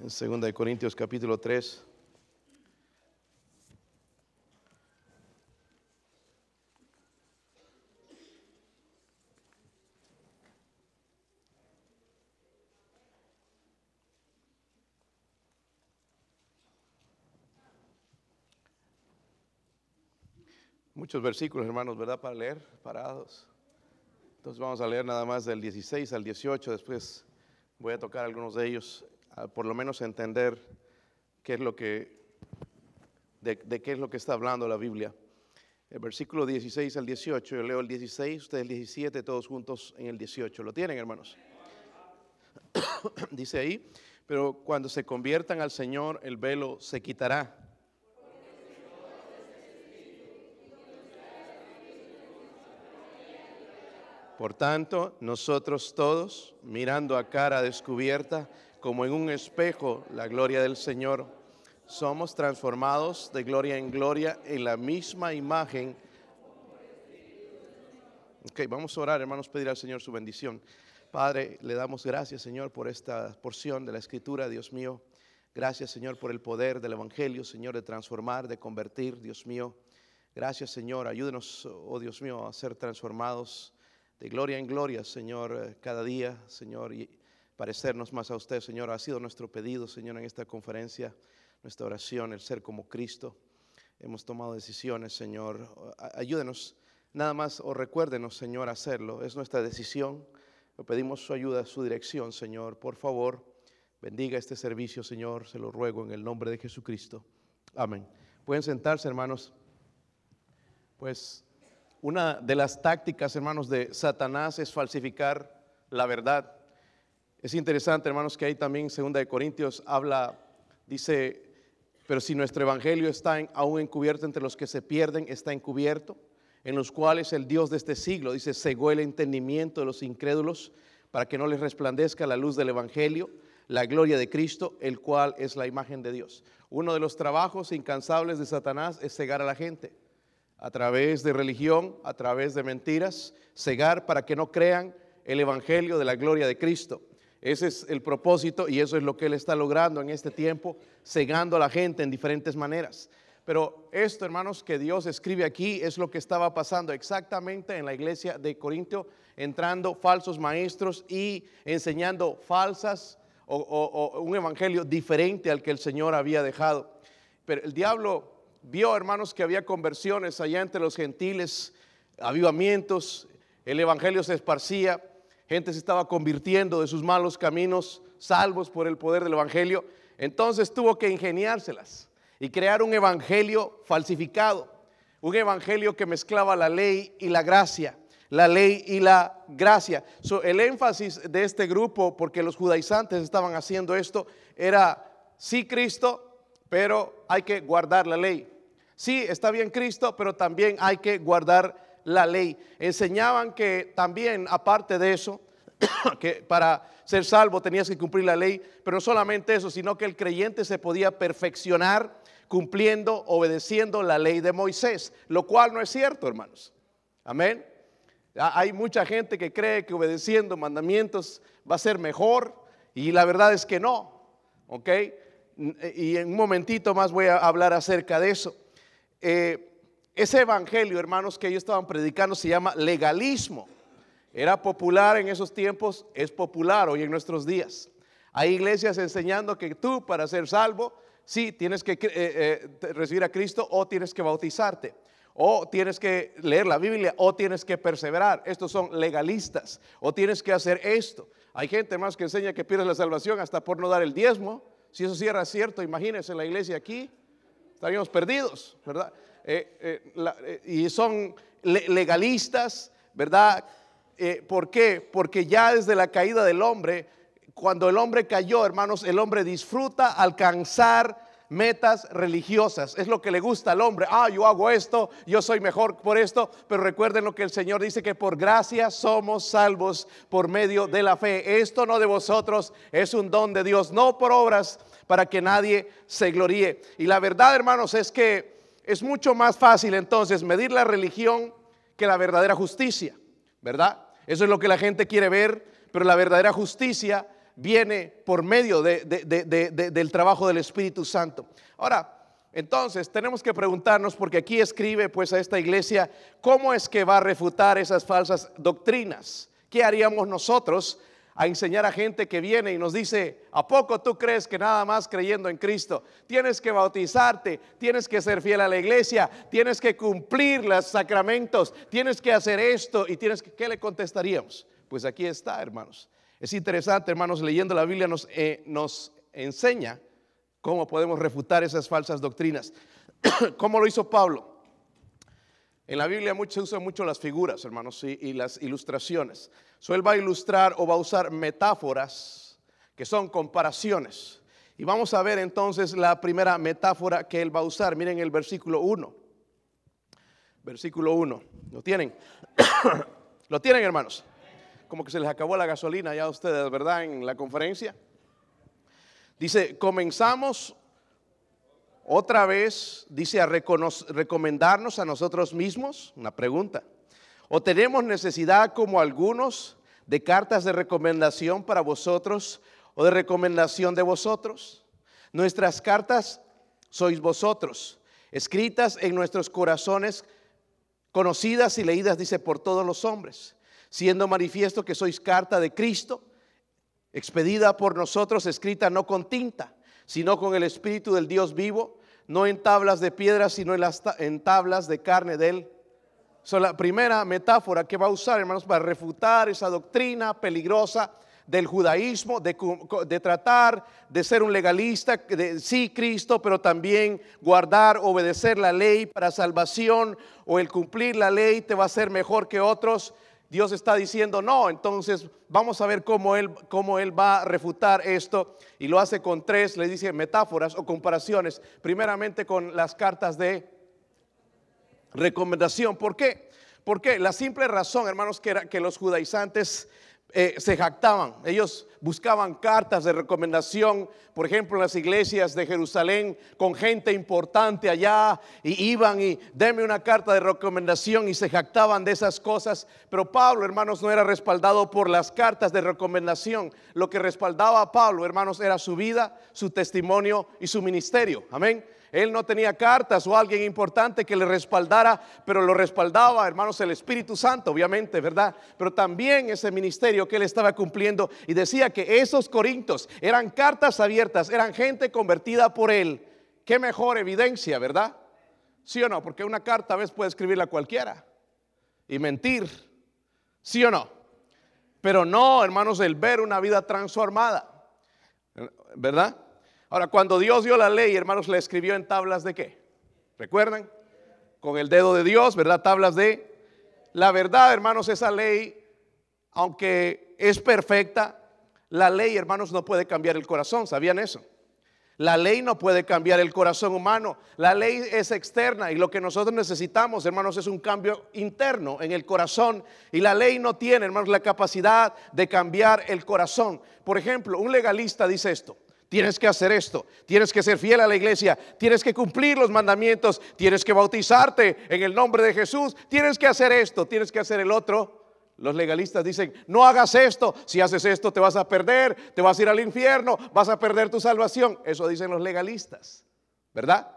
en 2 Corintios capítulo 3. Muchos versículos, hermanos, ¿verdad? Para leer, parados. Entonces vamos a leer nada más del 16 al 18, después voy a tocar algunos de ellos, por lo menos entender qué es lo que, de, qué es lo que está hablando la Biblia. El versículo 16 al 18, yo leo el 16, ustedes el 17, todos juntos en el 18. ¿Lo tienen, hermanos? Dice ahí, pero cuando se conviertan al Señor, el velo se quitará Por tanto, nosotros todos, mirando a cara descubierta, como en un espejo, la gloria del Señor, somos transformados de gloria en gloria en la misma imagen. Ok, vamos a orar, hermanos, pedir al Señor su bendición. Padre, le damos gracias, Señor, por esta porción de la Escritura, Dios mío. Gracias, Señor, por el poder del Evangelio, Señor, de transformar, de convertir, Dios mío. Gracias, Señor. Ayúdenos, oh Dios mío, a ser transformados de gloria en gloria, Señor, eh, cada día, Señor, y parecernos más a usted, Señor. Ha sido nuestro pedido, Señor, en esta conferencia, nuestra oración, el ser como Cristo. Hemos tomado decisiones, Señor. Ayúdenos, nada más, o recuérdenos, Señor, hacerlo. Es nuestra decisión. Le pedimos su ayuda, su dirección, Señor. Por favor, bendiga este servicio, Señor. Se lo ruego en el nombre de Jesucristo. Amén. Pueden sentarse, hermanos. Pues una de las tácticas, hermanos, de Satanás es falsificar la verdad. Es interesante, hermanos, que ahí también, segunda de Corintios, habla, dice, pero si nuestro evangelio está aún encubierto entre los que se pierden, está encubierto, en los cuales el Dios de este siglo, dice, cegó el entendimiento de los incrédulos para que no les resplandezca la luz del evangelio, la gloria de Cristo, el cual es la imagen de Dios. Uno de los trabajos incansables de Satanás es cegar a la gente a través de religión, a través de mentiras, cegar para que no crean el Evangelio de la gloria de Cristo. Ese es el propósito y eso es lo que Él está logrando en este tiempo, cegando a la gente en diferentes maneras. Pero esto, hermanos, que Dios escribe aquí es lo que estaba pasando exactamente en la iglesia de Corintio, entrando falsos maestros y enseñando falsas o, o un evangelio diferente al que el Señor había dejado. Pero el diablo vio, hermanos, que había conversiones allá entre los gentiles, avivamientos, el evangelio se esparcía, gente se estaba convirtiendo de sus malos caminos, salvos por el poder del evangelio. Entonces tuvo que ingeniárselas y crear un evangelio falsificado, un evangelio que mezclaba la ley y la gracia, la ley y la gracia. el énfasis de este grupo, porque los judaizantes estaban haciendo esto, era sí Cristo, pero hay que guardar la ley. Sí, está bien Cristo, pero también hay que guardar la ley. Enseñaban que también, aparte de eso, que para ser salvo tenías que cumplir la ley, pero no solamente eso, sino que el creyente se podía perfeccionar cumpliendo, obedeciendo la ley de Moisés, lo cual no es cierto, hermanos. Amén. Hay mucha gente que cree que obedeciendo mandamientos va a ser mejor y la verdad es que no. ¿Ok? y en un momentito más voy a hablar acerca de eso. Eh, ese evangelio, hermanos, que ellos estaban predicando se llama legalismo. Era popular en esos tiempos, es popular hoy en nuestros días. Hay iglesias enseñando que tú para ser salvo, sí, tienes que eh, eh, recibir a Cristo o tienes que bautizarte. O tienes que leer la Biblia o tienes que perseverar. Estos son legalistas. O tienes que hacer esto. Hay gente más que enseña que pierdes la salvación hasta por no dar el diezmo. Si eso sí cierto, imagínense la iglesia aquí, estaríamos perdidos, ¿verdad? Eh, eh, eh, y son legalistas, ¿verdad? ¿Por qué? Porque ya desde la caída del hombre, cuando el hombre cayó, hermanos, el hombre disfruta alcanzar metas religiosas. Es lo que le gusta al hombre. Ah, yo hago esto, yo soy mejor por esto. Pero recuerden lo que el Señor dice, que por gracia somos salvos por medio de la fe. Esto no de vosotros, es un don de Dios, no por obras para que nadie se gloríe. Y la verdad, hermanos, es que es mucho más fácil entonces medir la religión que la verdadera justicia, ¿verdad? Eso es lo que la gente quiere ver, pero la verdadera justicia viene por medio del trabajo del Espíritu Santo. Ahora, entonces tenemos que preguntarnos, porque aquí escribe pues a esta iglesia, ¿cómo es que va a refutar esas falsas doctrinas? ¿Qué haríamos nosotros a enseñar a gente que viene y nos dice, ¿a poco tú crees que nada más creyendo en Cristo? Tienes que bautizarte, tienes que ser fiel a la iglesia, tienes que cumplir los sacramentos, tienes que hacer esto y tienes que, ¿qué le contestaríamos? Pues aquí está, hermanos. Es interesante, hermanos, leyendo la Biblia nos, eh, nos enseña cómo podemos refutar esas falsas doctrinas. ¿Cómo lo hizo Pablo? En la Biblia se usan mucho las figuras, hermanos, y, las ilustraciones. So, él va a ilustrar o va a usar metáforas que son comparaciones. Y vamos a ver entonces la primera metáfora que él va a usar. Miren el versículo 1. Versículo 1. ¿Lo tienen? ¿Lo tienen, hermanos? Como que se les acabó la gasolina ya a ustedes, ¿verdad? En la conferencia. Dice, comenzamos otra vez dice a recomendarnos a nosotros mismos, una pregunta. ¿O tenemos necesidad como algunos de cartas de recomendación para vosotros o de recomendación de vosotros? Nuestras cartas sois vosotros, escritas en nuestros corazones, conocidas y leídas, dice, por todos los hombres, siendo manifiesto que sois carta de Cristo, expedida por nosotros, escrita no con tinta, sino con el Espíritu del Dios vivo no en tablas de piedra, sino en, las, en tablas de carne de él. So, la primera metáfora que va a usar, hermanos, para refutar esa doctrina peligrosa del judaísmo, de, de, tratar de ser un legalista, sí Cristo, pero también guardar, obedecer la ley para salvación o el cumplir la ley te va a hacer mejor que otros. Dios está diciendo no, entonces vamos a ver cómo él, cómo él va a refutar esto y lo hace con tres, le dice metáforas o comparaciones, primeramente con las cartas de recomendación. ¿Por qué? Porque la simple razón, hermanos, que era que los judaizantes eh, se jactaban. Ellos buscaban cartas de recomendación, por ejemplo, en las iglesias de Jerusalén, con gente importante allá, y iban y deme una carta de recomendación y se jactaban de esas cosas. Pero Pablo, hermanos, no era respaldado por las cartas de recomendación. Lo que respaldaba a Pablo, hermanos, era su vida, su testimonio y su ministerio. Amén. Él no tenía cartas o alguien importante que le respaldara, pero lo respaldaba, hermanos, el Espíritu Santo, obviamente, ¿verdad? Pero también ese ministerio que él estaba cumpliendo y decía que esos corintos eran cartas abiertas, eran gente convertida por él. Qué mejor evidencia, ¿verdad? ¿Sí o no? Porque una carta a veces puede escribirla cualquiera y mentir. ¿Sí o no? Pero no, hermanos, el ver una vida transformada, ¿verdad? Ahora, cuando Dios dio la ley, hermanos, la escribió en tablas de qué? ¿Recuerdan? Con el dedo de Dios, ¿verdad? Tablas de... La verdad, hermanos, esa ley, aunque es perfecta, la ley, hermanos, no puede cambiar el corazón. ¿Sabían eso? La ley no puede cambiar el corazón humano. La ley es externa y lo que nosotros necesitamos, hermanos, es un cambio interno en el corazón. Y la ley no tiene, hermanos, la capacidad de cambiar el corazón. Por ejemplo, un legalista dice esto. Tienes que hacer esto, tienes que ser fiel a la iglesia, tienes que cumplir los mandamientos, tienes que bautizarte en el nombre de Jesús, tienes que hacer esto, tienes que hacer el otro. Los legalistas dicen, no hagas esto, si haces esto te vas a perder, te vas a ir al infierno, vas a perder tu salvación. Eso dicen los legalistas, ¿verdad?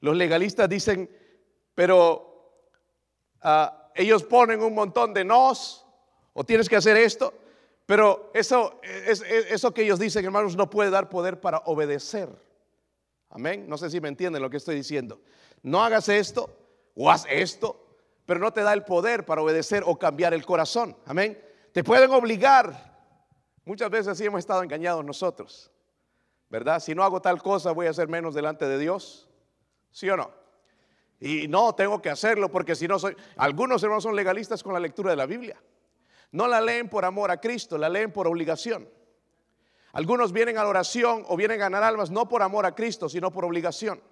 Los legalistas dicen, pero ah, ellos ponen un montón de nos, o tienes que hacer esto, pero eso, eso que ellos dicen, hermanos, no puede dar poder para obedecer. Amén. No sé si me entienden lo que estoy diciendo. No hagas esto o haz esto, pero no te da el poder para obedecer o cambiar el corazón. Amén. Te pueden obligar. Muchas veces así hemos estado engañados nosotros. ¿Verdad? Si no hago tal cosa, voy a ser menos delante de Dios. ¿Sí o no? Y no, tengo que hacerlo porque si no soy... Algunos hermanos son legalistas con la lectura de la Biblia. No la leen por amor a Cristo, la leen por obligación. Algunos vienen a la oración o vienen a ganar almas no por amor a Cristo, sino por obligación.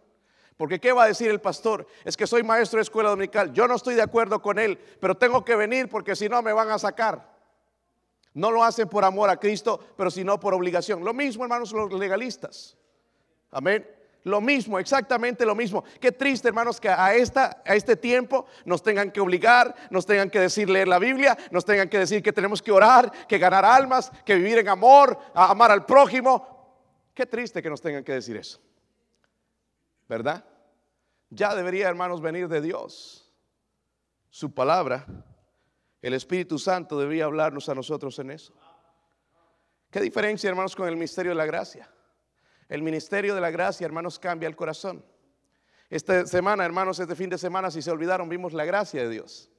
Porque ¿qué va a decir el pastor? Es que soy maestro de escuela dominical. Yo no estoy de acuerdo con él, pero tengo que venir porque si no me van a sacar. No lo hacen por amor a Cristo, pero sino por obligación. Lo mismo, hermanos, los legalistas. Amén. Lo mismo, exactamente lo mismo. Qué triste, hermanos, que a, esta, a este tiempo nos tengan que obligar, nos tengan que decir leer la Biblia, nos tengan que decir que tenemos que orar, que ganar almas, que vivir en amor, amar al prójimo. Qué triste que nos tengan que decir eso. ¿Verdad? Ya debería, hermanos, venir de Dios. Su palabra, el Espíritu Santo debería hablarnos a nosotros en eso. ¿Qué diferencia, hermanos, con el misterio de la gracia? El ministerio de la gracia, hermanos, cambia el corazón. Esta semana, hermanos, este fin de semana, si se olvidaron, vimos la gracia de Dios.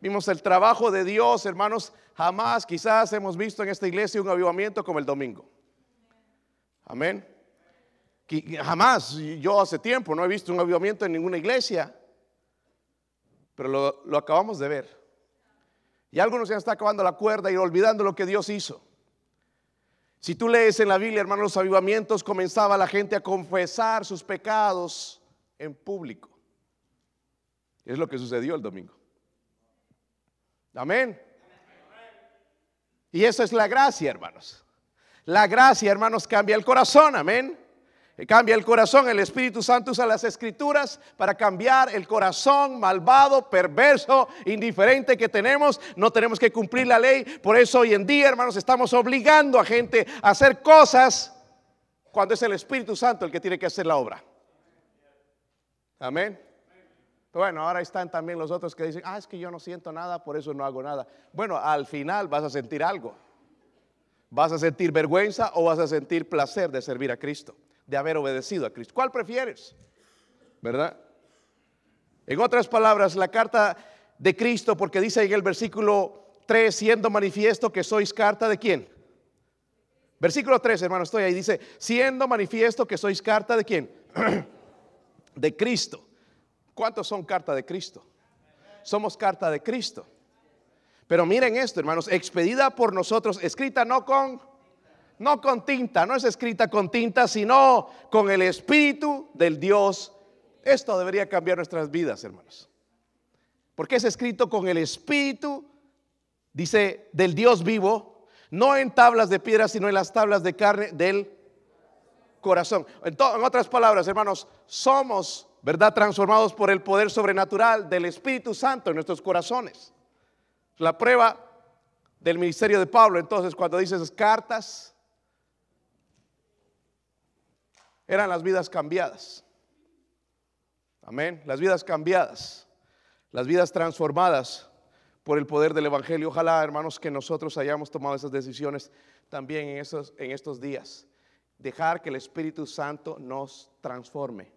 Vimos el trabajo de Dios, hermanos. Jamás, quizás hemos visto en esta iglesia un avivamiento como el domingo. Amén. Jamás, yo hace tiempo no he visto un avivamiento en ninguna iglesia, pero lo, acabamos de ver. Y algunos ya están acabando la cuerda y olvidando lo que Dios hizo. Si tú lees en la Biblia, hermanos, los avivamientos, comenzaba la gente a confesar sus pecados en público. Es lo que sucedió el domingo. Amén. Y eso es la gracia, hermanos. La gracia, hermanos, cambia el corazón. Amén cambia el corazón. El Espíritu Santo usa las escrituras para cambiar el corazón malvado, perverso, indiferente que tenemos. No tenemos que cumplir la ley. Por eso hoy en día, hermanos, estamos obligando a gente a hacer cosas cuando es el Espíritu Santo el que tiene que hacer la obra. Amén. Bueno, ahora están también los otros que dicen, ah, es que yo no siento nada, por eso no hago nada. Bueno, al final vas a sentir algo. ¿Vas a sentir vergüenza o vas a sentir placer de servir a Cristo? De haber obedecido a Cristo. ¿Cuál prefieres? ¿Verdad? En otras palabras, la carta de Cristo, porque dice en el versículo 3, siendo manifiesto que sois carta de quién? Versículo 3, hermano, estoy ahí. Dice, siendo manifiesto que sois carta de quién? de Cristo. ¿Cuántos son carta de Cristo? Somos carta de Cristo. Pero miren esto, hermanos, expedida por nosotros, escrita no con no con tinta, no es escrita con tinta, sino con el Espíritu del Dios. Esto debería cambiar nuestras vidas, hermanos. Porque es escrito con el Espíritu, dice, del Dios vivo, no en tablas de piedra, sino en las tablas de carne del corazón. En, otras palabras, hermanos, somos, ¿verdad?, transformados por el poder sobrenatural del Espíritu Santo en nuestros corazones. La prueba del ministerio de Pablo, entonces, cuando dices cartas, eran las vidas cambiadas. Amén. Las vidas cambiadas, las vidas transformadas por el poder del Evangelio. Ojalá, hermanos, que nosotros hayamos tomado esas decisiones también en estos, en estos días. Dejar que el Espíritu Santo nos transforme.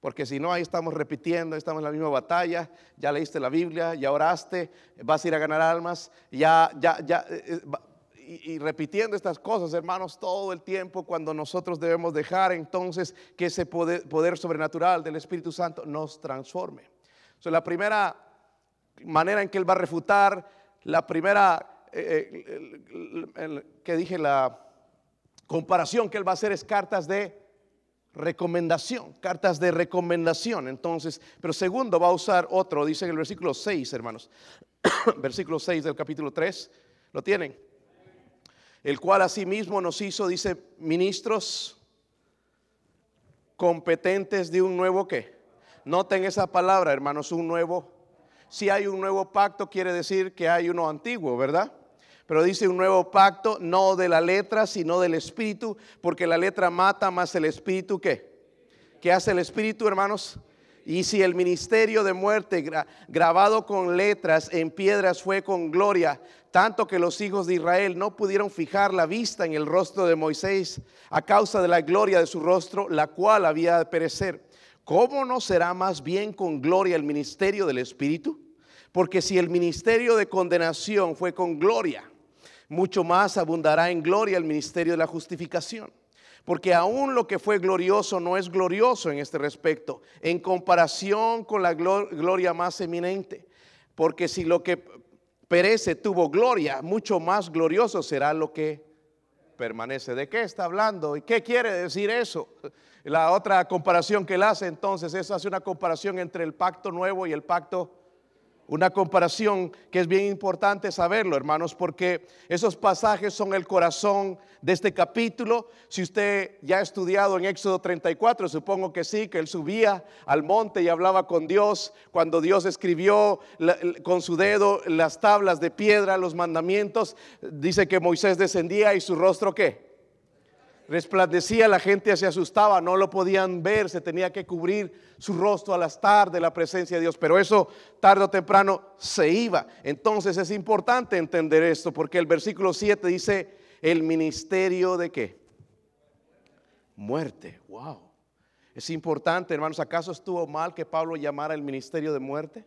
Porque si no, ahí estamos repitiendo, estamos en la misma batalla, ya leíste la Biblia, ya oraste, vas a ir a ganar almas, ya, ya, ya, y, repitiendo estas cosas, hermanos, todo el tiempo cuando nosotros debemos dejar entonces que ese poder, sobrenatural del Espíritu Santo nos transforme. So, la primera manera en que Él va a refutar, la primera eh, eh, que dije, la comparación que Él va a hacer es cartas de recomendación, cartas de recomendación. Entonces, pero segundo va a usar otro, dice en el versículo 6, hermanos, versículo 6 del capítulo 3, ¿lo tienen? El cual asimismo nos hizo, dice, ministros competentes de un nuevo qué. Noten esa palabra, hermanos, un nuevo. Si hay un nuevo pacto, quiere decir que hay uno antiguo, ¿verdad? Pero dice un nuevo pacto, no de la letra, sino del espíritu, porque la letra mata más el espíritu que. ¿Qué hace el espíritu, hermanos? Y si el ministerio de muerte grabado con letras en piedras fue con gloria, tanto que los hijos de Israel no pudieron fijar la vista en el rostro de Moisés a causa de la gloria de su rostro, la cual había de perecer. ¿Cómo no será más bien con gloria el ministerio del Espíritu? Porque si el ministerio de condenación fue con gloria, mucho más abundará en gloria el ministerio de la justificación porque aún lo que fue glorioso no es glorioso en este respecto, en comparación con la gloria más eminente. Porque si lo que perece tuvo gloria, mucho más glorioso será lo que permanece. ¿De qué está hablando? ¿Y qué quiere decir eso? La otra comparación que él hace entonces es hace una comparación entre el pacto nuevo y el pacto Una comparación que es bien importante saberlo, hermanos, porque esos pasajes son el corazón de este capítulo. Si usted ya ha estudiado en Éxodo 34, supongo que sí, que él subía al monte y hablaba con Dios cuando Dios escribió con su dedo las tablas de piedra, los mandamientos. Dice que Moisés descendía y su rostro qué? Resplandecía, la gente se asustaba, no lo podían ver, se tenía que cubrir su rostro al estar de la presencia de Dios, pero eso tarde o temprano se iba. Entonces es importante entender esto, porque el versículo 7 dice, el ministerio de qué? Muerte, wow. Es importante, hermanos, ¿acaso estuvo mal que Pablo llamara el ministerio de muerte?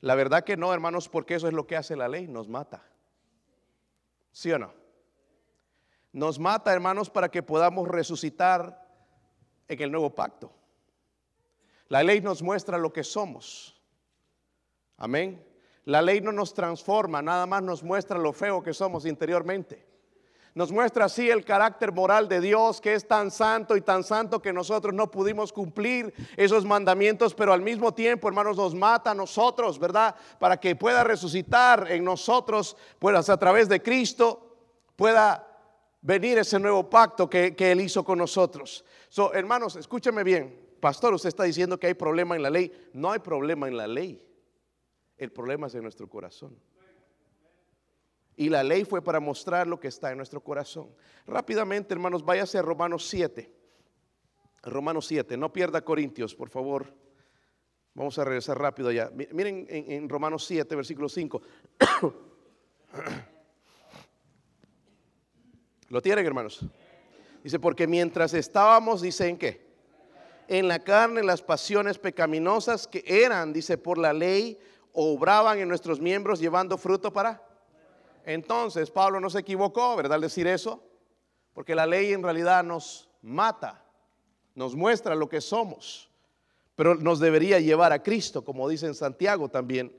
La verdad que no, hermanos, porque eso es lo que hace la ley, nos mata. ¿Sí o no? Nos mata, hermanos, para que podamos resucitar en el nuevo pacto. La ley nos muestra lo que somos. Amén. La ley no nos transforma, nada más nos muestra lo feo que somos interiormente. Nos muestra así el carácter moral de Dios, que es tan santo y tan santo que nosotros no pudimos cumplir esos mandamientos, pero al mismo tiempo, hermanos, nos mata a nosotros, ¿verdad? Para que pueda resucitar en nosotros, pues a través de Cristo, pueda venir ese nuevo pacto que, Él hizo con nosotros. So, hermanos, escúcheme bien. Pastor, usted está diciendo que hay problema en la ley. No hay problema en la ley. El problema es en nuestro corazón. Y la ley fue para mostrar lo que está en nuestro corazón. Rápidamente, hermanos, váyase a Romanos 7. Romanos 7, no pierda Corintios, por favor. Vamos a regresar rápido ya. Miren en, en Romanos 7, versículo 5. ¿Lo tienen, hermanos? Dice, porque mientras estábamos, dice, ¿en qué? En la carne, las pasiones pecaminosas que eran, dice, por la ley, obraban en nuestros miembros llevando fruto para. Entonces, Pablo no se equivocó, ¿verdad? Al decir eso, porque la ley en realidad nos mata, nos muestra lo que somos, pero nos debería llevar a Cristo, como dice en Santiago también.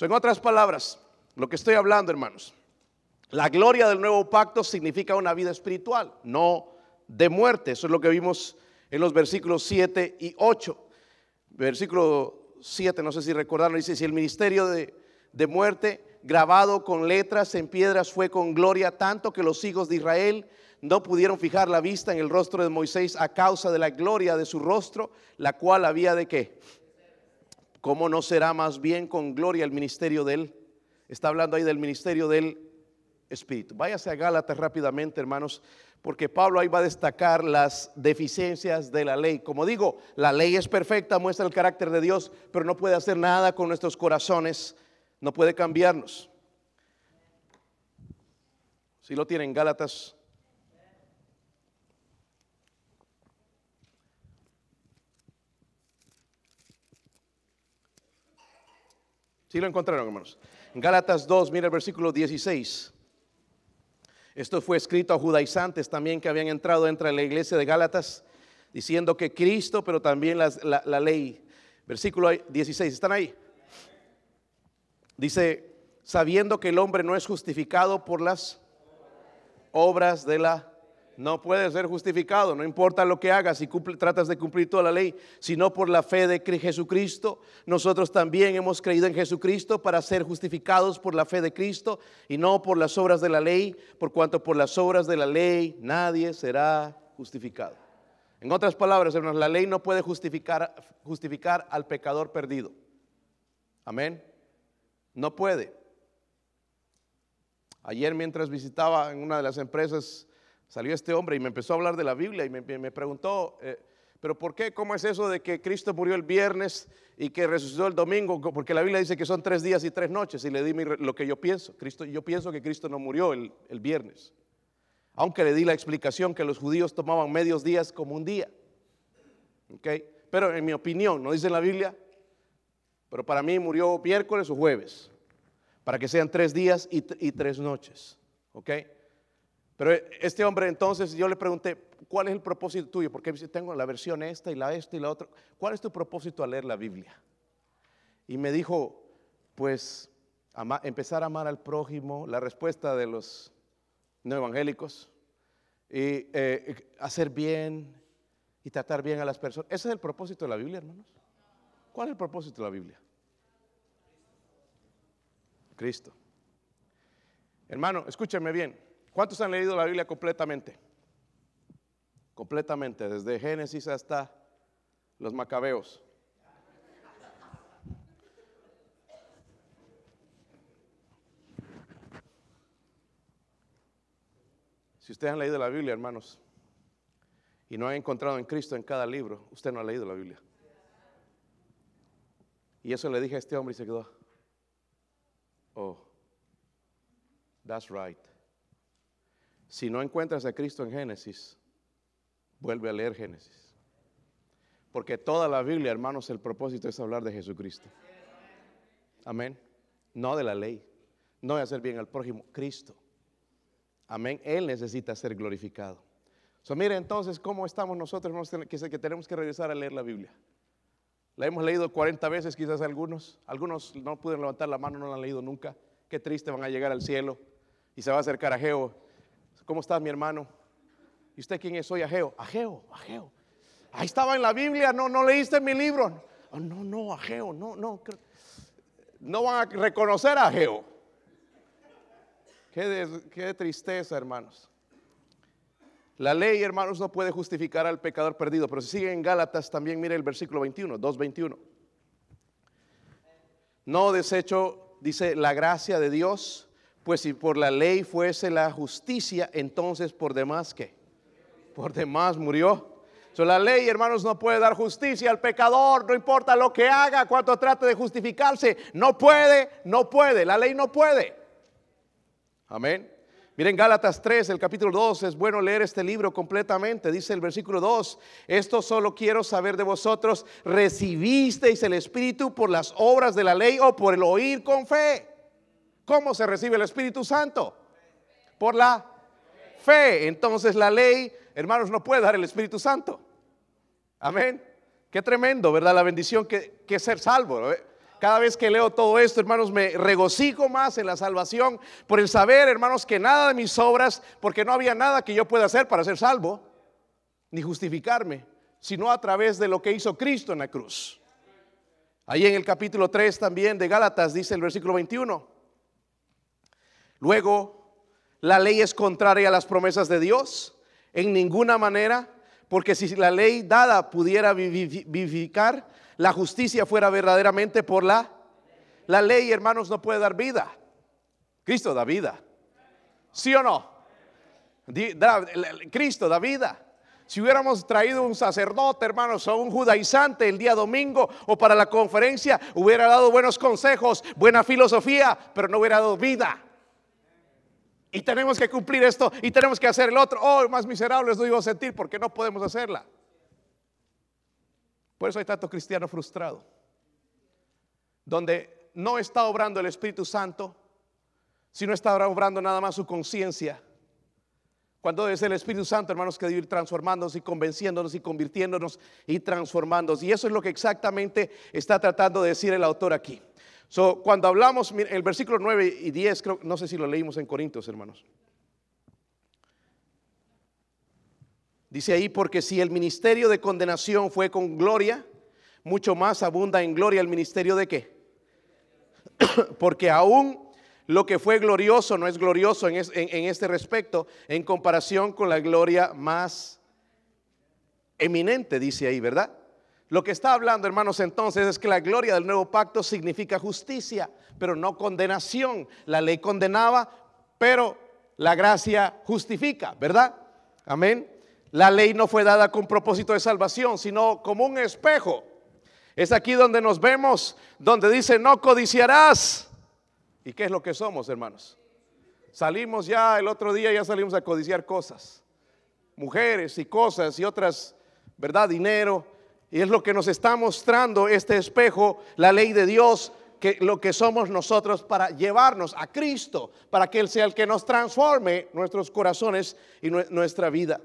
En otras palabras, lo que estoy hablando, hermanos, la gloria del nuevo pacto significa una vida espiritual, no de muerte. Eso es lo que vimos en los versículos 7 y 8. Versículo 7, no sé si recordaron, dice, si el ministerio de, de muerte grabado con letras en piedras fue con gloria tanto que los hijos de Israel no pudieron fijar la vista en el rostro de Moisés a causa de la gloria de su rostro, la cual había de qué. ¿Cómo no será más bien con gloria el ministerio de él? Está hablando ahí del ministerio del espíritu. Váyase a Gálatas rápidamente, hermanos, porque Pablo ahí va a destacar las deficiencias de la ley. Como digo, la ley es perfecta, muestra el carácter de Dios, pero no puede hacer nada con nuestros corazones, no puede cambiarnos. Si lo tienen, Gálatas. Si lo encontraron, hermanos. Gálatas 2, mira el versículo 16. Esto fue escrito a judaizantes también que habían entrado entre la iglesia de Gálatas, diciendo que Cristo, pero también la, ley. Versículo 16, ¿están ahí? Dice, sabiendo que el hombre no es justificado por las obras de la no puede ser justificado, no importa lo que hagas, si tratas de cumplir toda la ley, sino por la fe de Jesucristo. Nosotros también hemos creído en Jesucristo para ser justificados por la fe de Cristo y no por las obras de la ley, por cuanto por las obras de la ley nadie será justificado. En otras palabras, hermanos, la ley no puede justificar, justificar al pecador perdido. Amén. No puede. Ayer mientras visitaba en una de las empresas, Salió este hombre y me empezó a hablar de la Biblia y me, preguntó, eh, pero ¿por qué? ¿Cómo es eso de que Cristo murió el viernes y que resucitó el domingo? Porque la Biblia dice que son tres días y tres noches y le di lo que yo pienso. Cristo, yo pienso que Cristo no murió el, viernes. Aunque le di la explicación que los judíos tomaban medios días como un día. ¿Okay? Pero en mi opinión, no dice en la Biblia, pero para mí murió miércoles o jueves, para que sean tres días y, y tres noches. ¿ok? Pero este hombre entonces yo le pregunté, ¿cuál es el propósito tuyo? Porque tengo la versión esta y la esta y la otra. ¿Cuál es tu propósito al leer la Biblia? Y me dijo, pues empezar a amar al prójimo, la respuesta de los no evangélicos, y eh, hacer bien y tratar bien a las personas. Ese es el propósito de la Biblia, hermanos. ¿Cuál es el propósito de la Biblia? Cristo. Hermano, escúchenme bien. ¿Cuántos han leído la Biblia completamente? Completamente, desde Génesis hasta los Macabeos. Si ustedes han leído la Biblia, hermanos, y no han encontrado en Cristo en cada libro, usted no ha leído la Biblia. Y eso le dije a este hombre y se quedó. Oh, that's right. Si no encuentras a Cristo en Génesis, vuelve a leer Génesis. Porque toda la Biblia, hermanos, el propósito es hablar de Jesucristo. Amén. No de la ley. No de hacer bien al prójimo, Cristo. Amén. Él necesita ser glorificado. So, mire entonces cómo estamos nosotros, que, que tenemos que regresar a leer la Biblia. La hemos leído 40 veces, quizás algunos. Algunos no pueden levantar la mano, no la han leído nunca. Qué triste, van a llegar al cielo y se va a acercar a Geo. ¿Cómo estás, mi hermano? ¿Y usted quién es? Soy Ageo. Ageo, Ageo. Ahí estaba en la Biblia, no, no leíste mi libro. Oh, no, no, Ageo, no, no. No van a reconocer a Ageo. Qué, tristeza, hermanos. La ley, hermanos, no puede justificar al pecador perdido, pero si sigue en Gálatas también, mire el versículo 21, 2.21. No desecho, dice, la gracia de Dios, pues si por la ley fuese la justicia, entonces por demás qué? Por demás murió. So, la ley, hermanos, no puede dar justicia al pecador, no importa lo que haga, cuanto trate de justificarse, no puede, no puede, la ley no puede. Amén. Miren Gálatas 3, el capítulo 2, es bueno leer este libro completamente. Dice el versículo 2, esto solo quiero saber de vosotros, ¿recibisteis el Espíritu por las obras de la ley o por el oír con fe? ¿Cómo se recibe el Espíritu Santo? Por la fe. Entonces la ley, hermanos, no puede dar el Espíritu Santo. Amén. Qué tremendo, ¿verdad? La bendición que, que ser salvo. Cada vez que leo todo esto, hermanos, me regocijo más en la salvación por el saber, hermanos, que nada de mis obras, porque no había nada que yo pueda hacer para ser salvo, ni justificarme, sino a través de lo que hizo Cristo en la cruz. Ahí en el capítulo 3 también de Gálatas dice el versículo 21. Luego, la ley es contraria a las promesas de Dios en ninguna manera, porque si la ley dada pudiera vivificar, la justicia fuera verdaderamente por la la ley, hermanos, no puede dar vida. Cristo da vida. ¿Sí o no? Cristo da vida. Si hubiéramos traído un sacerdote, hermanos, o un judaizante el día domingo o para la conferencia, hubiera dado buenos consejos, buena filosofía, pero no hubiera dado vida. Y tenemos que cumplir esto y tenemos que hacer el otro. Oh, más miserables no iba a sentir porque no podemos hacerla. Por eso hay tanto cristiano frustrado, donde no está obrando el Espíritu Santo, sino está obrando nada más su conciencia. Cuando es el Espíritu Santo, hermanos, que debe ir transformándonos y convenciéndonos y convirtiéndonos y transformándonos. Y eso es lo que exactamente está tratando de decir el autor aquí. So, cuando hablamos, el versículo 9 y 10, creo, no sé si lo leímos en Corintios, hermanos. Dice ahí, porque si el ministerio de condenación fue con gloria, mucho más abunda en gloria el ministerio de qué? porque aún lo que fue glorioso no es glorioso en, este respecto en comparación con la gloria más eminente, dice ahí, ¿verdad? Lo que está hablando, hermanos, entonces es que la gloria del nuevo pacto significa justicia, pero no condenación. La ley condenaba, pero la gracia justifica, ¿verdad? Amén. La ley no fue dada con propósito de salvación, sino como un espejo. Es aquí donde nos vemos, donde dice, no codiciarás. ¿Y qué es lo que somos, hermanos? Salimos ya, el otro día ya salimos a codiciar cosas. Mujeres y cosas y otras, ¿verdad? Dinero. Y es lo que nos está mostrando este espejo, la ley de Dios, que lo que somos nosotros para llevarnos a Cristo, para que Él sea el que nos transforme nuestros corazones y nuestra vida.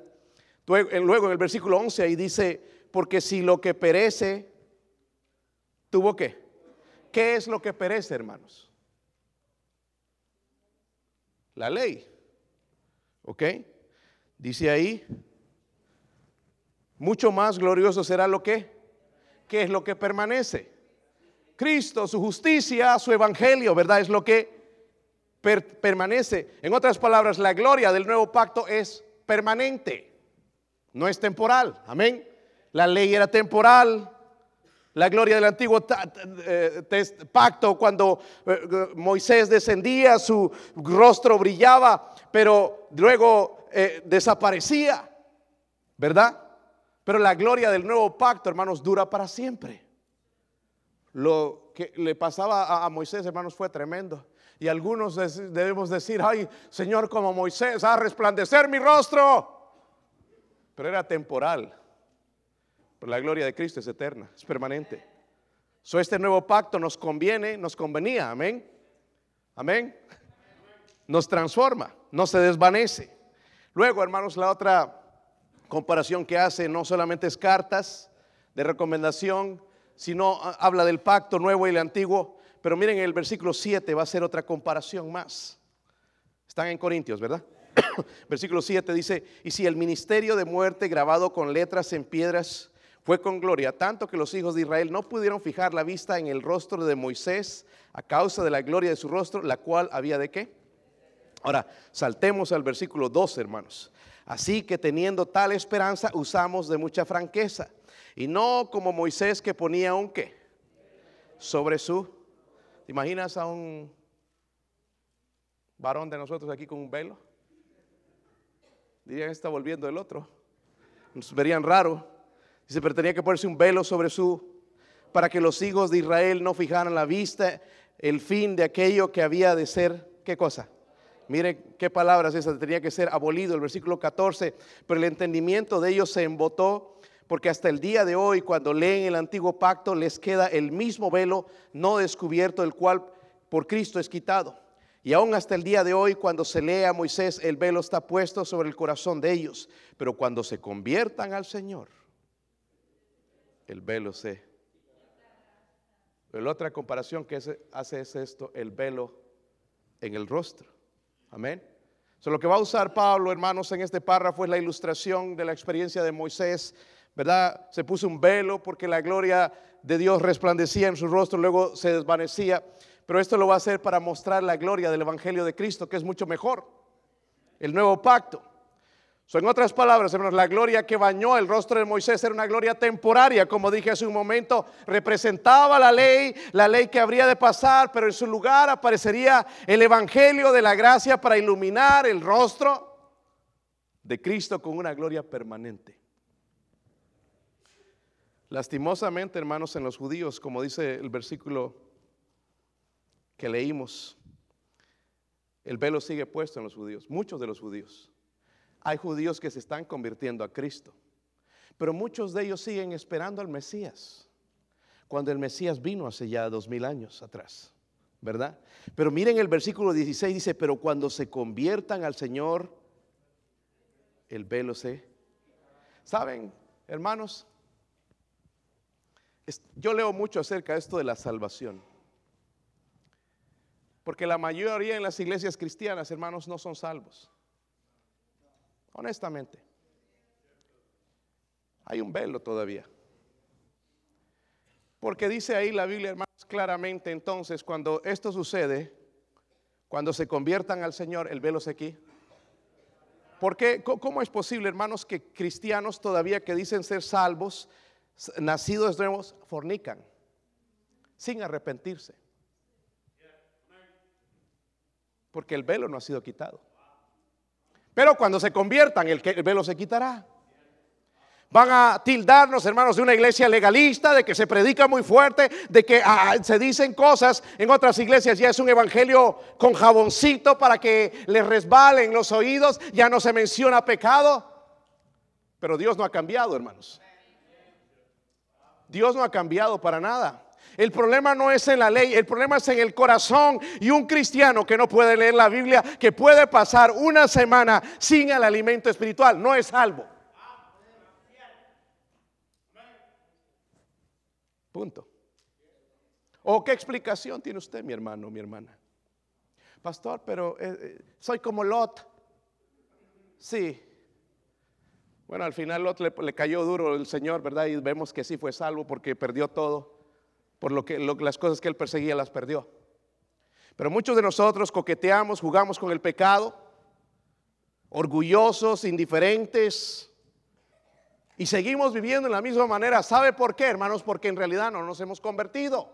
Luego en el versículo 11 ahí dice, porque si lo que perece, ¿tuvo qué? ¿Qué es lo que perece, hermanos? La ley. ¿Ok? Dice ahí, mucho más glorioso será lo que, ¿qué es lo que permanece? Cristo, su justicia, su evangelio, ¿verdad? Es lo que permanece. En otras palabras, la gloria del nuevo pacto es permanente, no es temporal. Amén. La ley era temporal. La gloria del antiguo eh, pacto, cuando eh, Moisés descendía, su rostro brillaba, pero luego eh, desaparecía, ¿verdad? Pero la gloria del nuevo pacto, hermanos, dura para siempre. Lo que le pasaba a, Moisés, hermanos, fue tremendo. Y algunos debemos decir, ay, Señor, como Moisés, a resplandecer mi rostro. Pero era temporal. Pero la gloria de Cristo es eterna, es permanente. So este nuevo pacto nos conviene, nos convenía, amén. Amén. Nos transforma, no se desvanece. Luego, hermanos, la otra comparación que hace no solamente es cartas de recomendación, sino habla del pacto nuevo y el antiguo. Pero miren, el versículo 7 va a ser otra comparación más. Están en Corintios, ¿verdad? versículo 7 dice, y si el ministerio de muerte grabado con letras en piedras fue con gloria, tanto que los hijos de Israel no pudieron fijar la vista en el rostro de Moisés a causa de la gloria de su rostro, la cual había de qué. Ahora, saltemos al versículo 12, hermanos. Así que teniendo tal esperanza usamos de mucha franqueza. Y no como Moisés que ponía un qué. Sobre su... ¿Te imaginas a un varón de nosotros aquí con un velo? Dirían, está volviendo el otro. Nos verían raro. Dice, pero tenía que ponerse un velo sobre su... Para que los hijos de Israel no fijaran la vista, el fin de aquello que había de ser, ¿qué cosa? Mire qué palabras esas, tenía que ser abolido, el versículo 14, pero el entendimiento de ellos se embotó porque hasta el día de hoy cuando leen el antiguo pacto les queda el mismo velo no descubierto, el cual por Cristo es quitado. Y aún hasta el día de hoy cuando se lee a Moisés el velo está puesto sobre el corazón de ellos, pero cuando se conviertan al Señor, el velo se... la otra comparación que hace es esto, el velo en el rostro. Amén. lo que va a usar Pablo, hermanos, en este párrafo es la ilustración de la experiencia de Moisés, ¿verdad? Se puso un velo porque la gloria de Dios resplandecía en su rostro, luego se desvanecía. Pero esto lo va a hacer para mostrar la gloria del Evangelio de Cristo, que es mucho mejor. El nuevo pacto en otras palabras, hermanos, la gloria que bañó el rostro de Moisés era una gloria temporaria, como dije hace un momento, representaba la ley, la ley que habría de pasar, pero en su lugar aparecería el Evangelio de la gracia para iluminar el rostro de Cristo con una gloria permanente. Lastimosamente, hermanos, en los judíos, como dice el versículo que leímos, el velo sigue puesto en los judíos, muchos de los judíos. Hay judíos que se están convirtiendo a Cristo, pero muchos de ellos siguen esperando al Mesías, cuando el Mesías vino hace ya dos mil años atrás, ¿verdad? Pero miren el versículo 16 dice, pero cuando se conviertan al Señor, el velo se... ¿Saben, hermanos? Yo leo mucho acerca de esto de la salvación. Porque la mayoría en las iglesias cristianas, hermanos, no son salvos. Honestamente. Hay un velo todavía. Porque dice ahí la Biblia, hermanos, claramente entonces, cuando esto sucede, cuando se conviertan al Señor, el velo se aquí. ¿Por qué? ¿Cómo es posible, hermanos, que cristianos todavía que dicen ser salvos, nacidos nuevos, fornican sin arrepentirse? Porque el velo no ha sido quitado. Pero cuando se conviertan, el, velo se quitará. Van a tildarnos, hermanos, de una iglesia legalista, de que se predica muy fuerte, de que ah, se dicen cosas. En otras iglesias ya es un evangelio con jaboncito para que les resbalen los oídos, ya no se menciona pecado. Pero Dios no ha cambiado, hermanos. Dios no ha cambiado para nada. El problema no es en la ley, el problema es en el corazón. Y un cristiano que no puede leer la Biblia, que puede pasar una semana sin el alimento espiritual, no es salvo. Punto. ¿O qué explicación tiene usted, mi hermano, mi hermana? Pastor, pero eh, eh, soy como Lot. Sí. Bueno, al final Lot le, le, cayó duro el Señor, ¿verdad? Y vemos que sí fue salvo porque perdió todo por lo que las cosas que él perseguía las perdió. Pero muchos de nosotros coqueteamos, jugamos con el pecado, orgullosos, indiferentes, y seguimos viviendo en la misma manera. ¿Sabe por qué, hermanos? Porque en realidad no nos hemos convertido.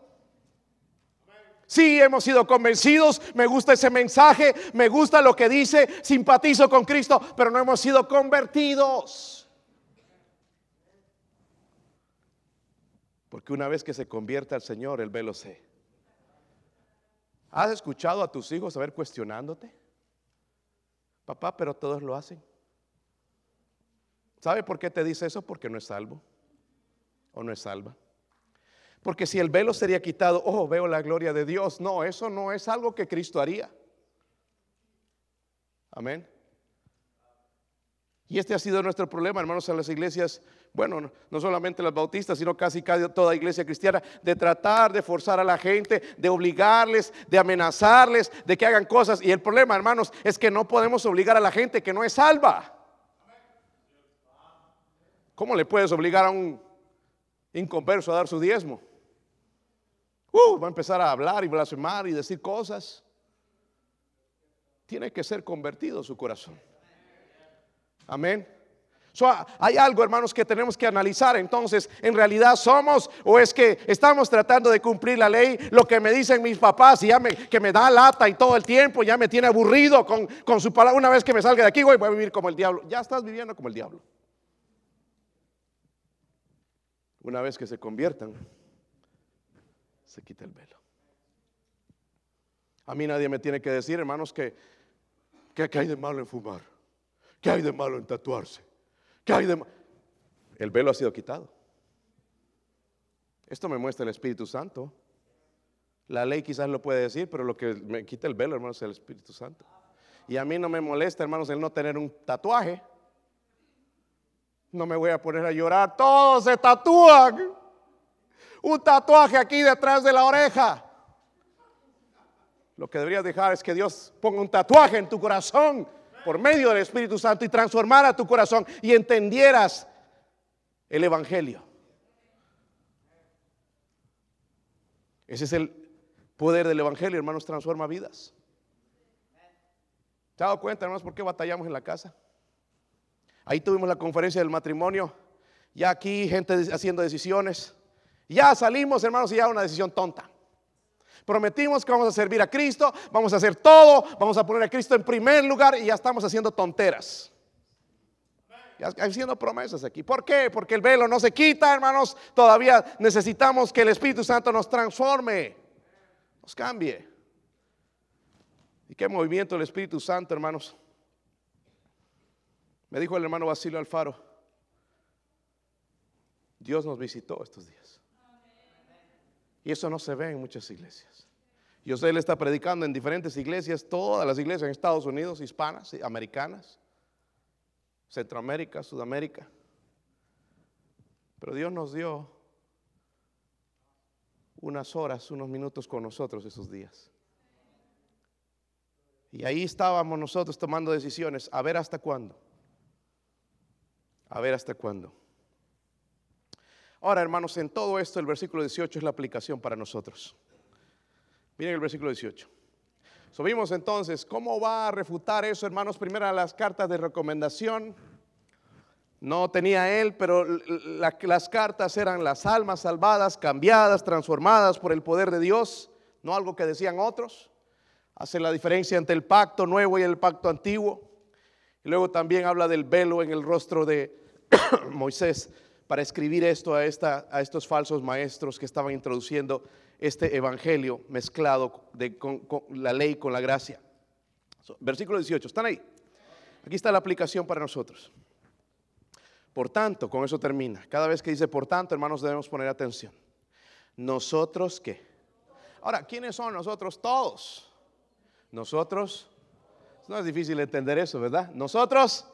Sí, hemos sido convencidos, me gusta ese mensaje, me gusta lo que dice, simpatizo con Cristo, pero no hemos sido convertidos. Porque una vez que se convierte al Señor, el velo se. ¿Has escuchado a tus hijos a ver cuestionándote? Papá, pero todos lo hacen. ¿Sabe por qué te dice eso? Porque no es salvo o no es salva. Porque si el velo sería quitado, oh, veo la gloria de Dios. No, eso no es algo que Cristo haría. Amén. Y este ha sido nuestro problema, hermanos, en las iglesias, bueno, no solamente las bautistas, sino casi, casi toda iglesia cristiana, de tratar de forzar a la gente, de obligarles, de amenazarles, de que hagan cosas. Y el problema, hermanos, es que no podemos obligar a la gente que no es salva. ¿Cómo le puedes obligar a un inconverso a dar su diezmo? Uh, va a empezar a hablar y blasfemar y decir cosas. Tiene que ser convertido su corazón. Amén. hay algo, hermanos, que tenemos que analizar. Entonces, ¿en realidad somos o es que estamos tratando de cumplir la ley? Lo que me dicen mis papás y ya me, que me da lata y todo el tiempo, ya me tiene aburrido con, con su palabra. Una vez que me salga de aquí, voy a vivir como el diablo. Ya estás viviendo como el diablo. Una vez que se conviertan, se quita el velo. A mí nadie me tiene que decir, hermanos, que, que, hay de malo en fumar, que hay de malo en tatuarse, que hay de El velo ha sido quitado. Esto me muestra el Espíritu Santo. La ley quizás lo puede decir, pero lo que me quita el velo, hermanos, es el Espíritu Santo. Y a mí no me molesta, hermanos, el no tener un tatuaje. No me voy a poner a llorar. Todos se tatúan. Un tatuaje aquí detrás de la oreja. Lo que deberías dejar es que Dios ponga un tatuaje en tu corazón por medio del Espíritu Santo y transformara tu corazón y entendieras el Evangelio. Ese es el poder del Evangelio, hermanos, transforma vidas. ¿Te has dado cuenta, hermanos, por qué batallamos en la casa? Ahí tuvimos la conferencia del matrimonio. Ya aquí gente haciendo decisiones. Ya salimos, hermanos, y ya una decisión tonta. Prometimos que vamos a servir a Cristo, vamos a hacer todo, vamos a poner a Cristo en primer lugar y ya estamos haciendo tonteras. Ya haciendo promesas aquí. ¿Por qué? Porque el velo no se quita, hermanos. Todavía necesitamos que el Espíritu Santo nos transforme, nos cambie. ¿Y qué movimiento el Espíritu Santo, hermanos? Me dijo el hermano Basilio Alfaro, Dios nos visitó estos días. Y eso no se ve en muchas iglesias. Y usted le está predicando en diferentes iglesias, todas las iglesias en Estados Unidos, hispanas, americanas, Centroamérica, Sudamérica. Pero Dios nos dio unas horas, unos minutos con nosotros esos días. Y ahí estábamos nosotros tomando decisiones, a ver hasta cuándo. A ver hasta cuándo. Ahora, hermanos, en todo esto el versículo 18 es la aplicación para nosotros. Miren el versículo 18. Subimos entonces, ¿cómo va a refutar eso, hermanos? Primero las cartas de recomendación. No tenía él, pero las cartas eran las almas salvadas, cambiadas, transformadas por el poder de Dios, no algo que decían otros. Hace la diferencia entre el pacto nuevo y el pacto antiguo. Y luego también habla del velo en el rostro de Moisés para escribir esto a, esta, a estos falsos maestros que estaban introduciendo este evangelio mezclado de, con, la ley con la gracia. versículo 18, ¿están ahí? Aquí está la aplicación para nosotros. Por tanto, con eso termina. Cada vez que dice por tanto, hermanos, debemos poner atención. Nosotros qué? Ahora, ¿quiénes son nosotros todos? Nosotros no es difícil entender eso, ¿verdad? Nosotros,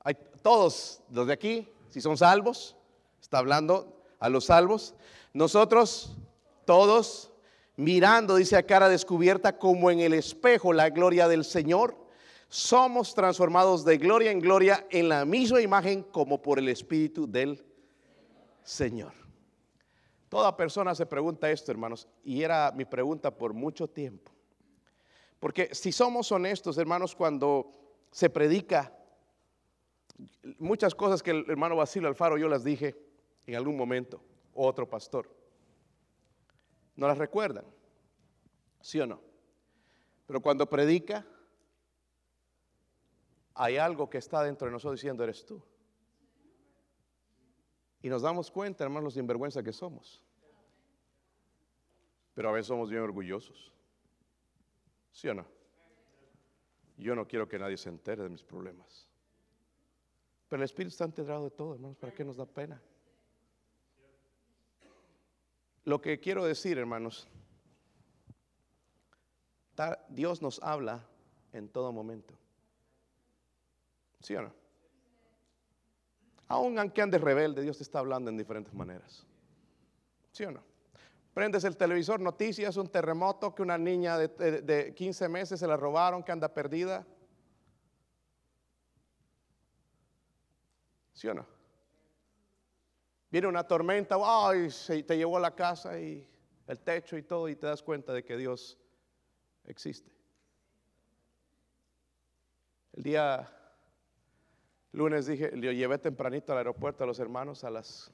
hay, todos los de aquí, si son salvos, está hablando a los salvos. Nosotros, todos, mirando, dice a cara descubierta, como en el espejo la gloria del Señor, somos transformados de gloria en gloria en la misma imagen como por el Espíritu del Señor. Toda persona se pregunta esto, hermanos, y era mi pregunta por mucho tiempo. Porque si somos honestos, hermanos, cuando se predica, muchas cosas que el hermano Basilio Alfaro yo las dije en algún momento, otro pastor, ¿no las recuerdan? ¿Sí o no? Pero cuando predica, hay algo que está dentro de nosotros diciendo, eres tú. Y nos damos cuenta, hermanos, los sinvergüenza que somos. Pero a veces somos bien orgullosos. ¿Sí o no? Yo no quiero que nadie se entere de mis problemas. Pero el Espíritu está enterado de todo, hermanos. ¿Para qué nos da pena? Lo que quiero decir, hermanos, Dios nos habla en todo momento. ¿Sí o no? Aún aunque andes rebelde, Dios te está hablando en diferentes maneras. ¿Sí o no? Prendes el televisor, noticias, un terremoto, que una niña de, 15 meses se la robaron, que anda perdida. ¿Sí o no? Viene una tormenta, ay, te llevó la casa y el techo y todo, y te das cuenta de que Dios existe. El día Lunes dije, yo llevé tempranito al aeropuerto a los hermanos a las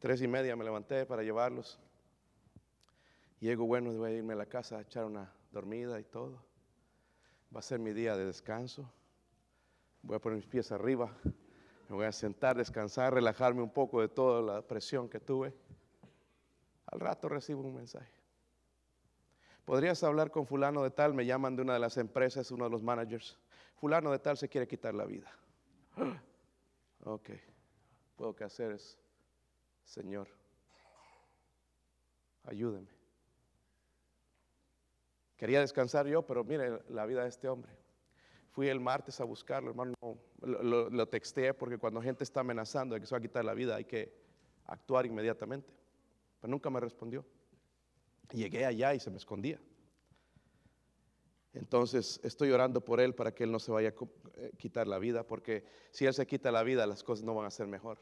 tres y media me levanté para llevarlos. Llego, bueno, voy a irme a la casa a echar una dormida y todo. Va a ser mi día de descanso. Voy a poner mis pies arriba. Me voy a sentar, descansar, relajarme un poco de toda la presión que tuve. Al rato recibo un mensaje. ¿Podrías hablar con fulano de tal? Me llaman de una de las empresas, uno de los managers fulano de tal se quiere quitar la vida. Ok, puedo que hacer es, Señor, ayúdeme. Quería descansar yo, pero mire la vida de este hombre. Fui el martes a buscarlo, hermano, lo, lo, texteé porque cuando gente está amenazando de que se va a quitar la vida hay que actuar inmediatamente. Pero nunca me respondió. Llegué allá y se me escondía. Entonces estoy orando por él para que él no se vaya a eh, quitar la vida, porque si él se quita la vida las cosas no van a ser mejor.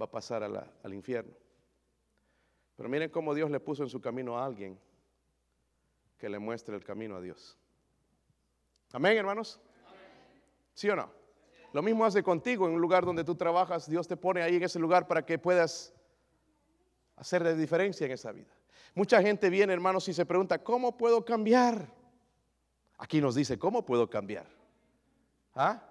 Va a pasar al infierno. Pero miren cómo Dios le puso en su camino a alguien que le muestre el camino a Dios. Amén, hermanos. ¿Sí o no? Lo mismo hace contigo en un lugar donde tú trabajas. Dios te pone ahí en ese lugar para que puedas hacer de diferencia en esa vida. Mucha gente viene, hermanos, y se pregunta, ¿cómo puedo cambiar? Aquí nos dice, ¿cómo puedo cambiar? ¿Ah?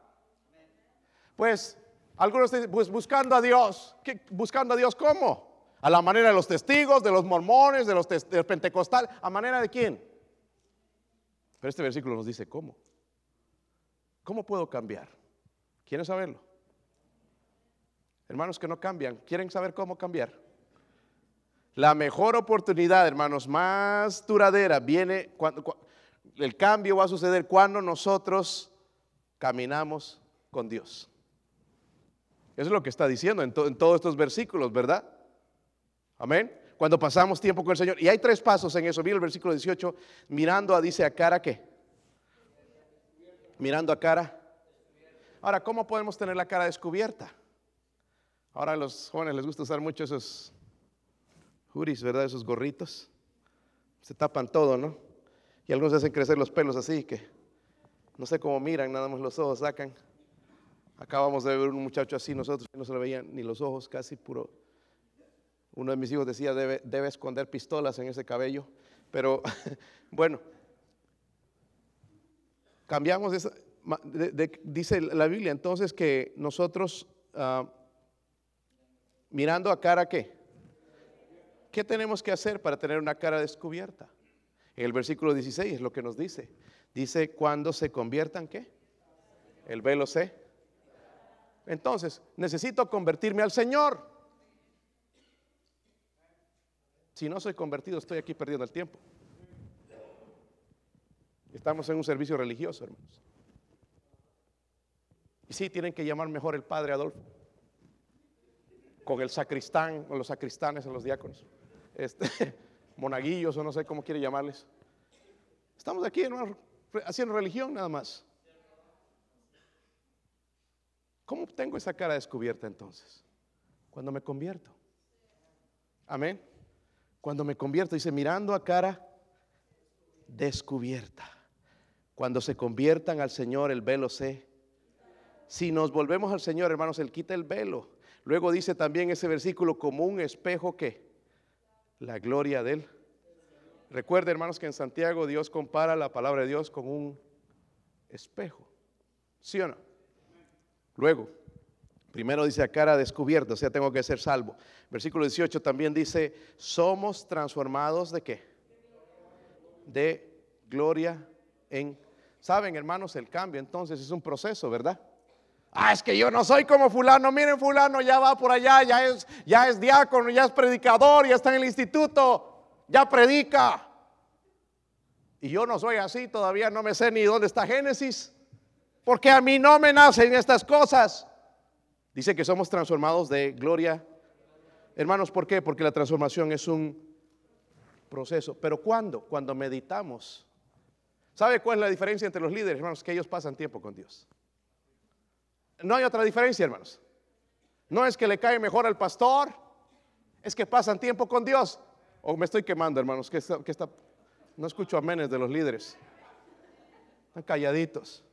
Pues algunos dicen, pues buscando a Dios. ¿Qué, buscando a Dios, ¿cómo? A la manera de los testigos, de los mormones, de los de pentecostal. ¿A manera de quién? Pero este versículo nos dice, ¿cómo? ¿Cómo puedo cambiar? ¿Quieren saberlo? Hermanos que no cambian, ¿quieren saber cómo cambiar? La mejor oportunidad, hermanos, más duradera viene cuando, el cambio va a suceder cuando nosotros caminamos con Dios. Eso es lo que está diciendo en, todos estos versículos, ¿verdad? Amén. Cuando pasamos tiempo con el Señor. Y hay tres pasos en eso. Mira el versículo 18. Mirando a, dice, a cara qué. Mirando a cara. Ahora, ¿cómo podemos tener la cara descubierta? Ahora a los jóvenes les gusta usar mucho esos juris, ¿verdad? Esos gorritos. Se tapan todo, ¿no? Y algunos hacen crecer los pelos así que no sé cómo miran, nada más los ojos sacan. Acabamos de ver un muchacho así, nosotros no se le veían ni los ojos, casi puro. Uno de mis hijos decía, debe, debe esconder pistolas en ese cabello. Pero bueno, cambiamos esa, dice la Biblia entonces que nosotros ah, mirando a cara qué? ¿Qué tenemos que hacer para tener una cara descubierta? El versículo 16 es lo que nos dice. Dice, cuando se conviertan, ¿qué? El velo se. Entonces, necesito convertirme al Señor. Si no soy convertido, estoy aquí perdiendo el tiempo. Estamos en un servicio religioso, hermanos. Y sí, tienen que llamar mejor el Padre Adolfo. Con el sacristán, o los sacristanes, o los diáconos este, monaguillos o no sé cómo quiere llamarles. Estamos aquí haciendo religión nada más. ¿Cómo tengo esa cara descubierta entonces? Cuando me convierto. Amén. Cuando me convierto, dice, mirando a cara descubierta. Cuando se conviertan al Señor, el velo se. Si nos volvemos al Señor, hermanos, Él quita el velo. Luego dice también ese versículo como un espejo que la gloria de Él. Recuerde, hermanos, que en Santiago Dios compara la palabra de Dios con un espejo. ¿Sí o no? Luego, primero dice a cara descubierta, o sea, tengo que ser salvo. Versículo 18 también dice, somos transformados de qué? De gloria en... Saben, hermanos, el cambio entonces es un proceso, ¿verdad? Ah, es que yo no soy como fulano. Miren, fulano ya va por allá, ya es, ya es diácono, ya es predicador, ya está en el instituto, ya predica. Y yo no soy así, todavía no me sé ni dónde está Génesis, porque a mí no me nacen estas cosas. Dice que somos transformados de gloria. Hermanos, ¿por qué? Porque la transformación es un proceso. Pero ¿cuándo? Cuando meditamos. ¿Sabe cuál es la diferencia entre los líderes, hermanos? Que ellos pasan tiempo con Dios. No hay otra diferencia, hermanos. No es que le cae mejor al pastor, es que pasan tiempo con Dios. O me estoy quemando, hermanos, que está, está no escucho amenes de los líderes. Están calladitos.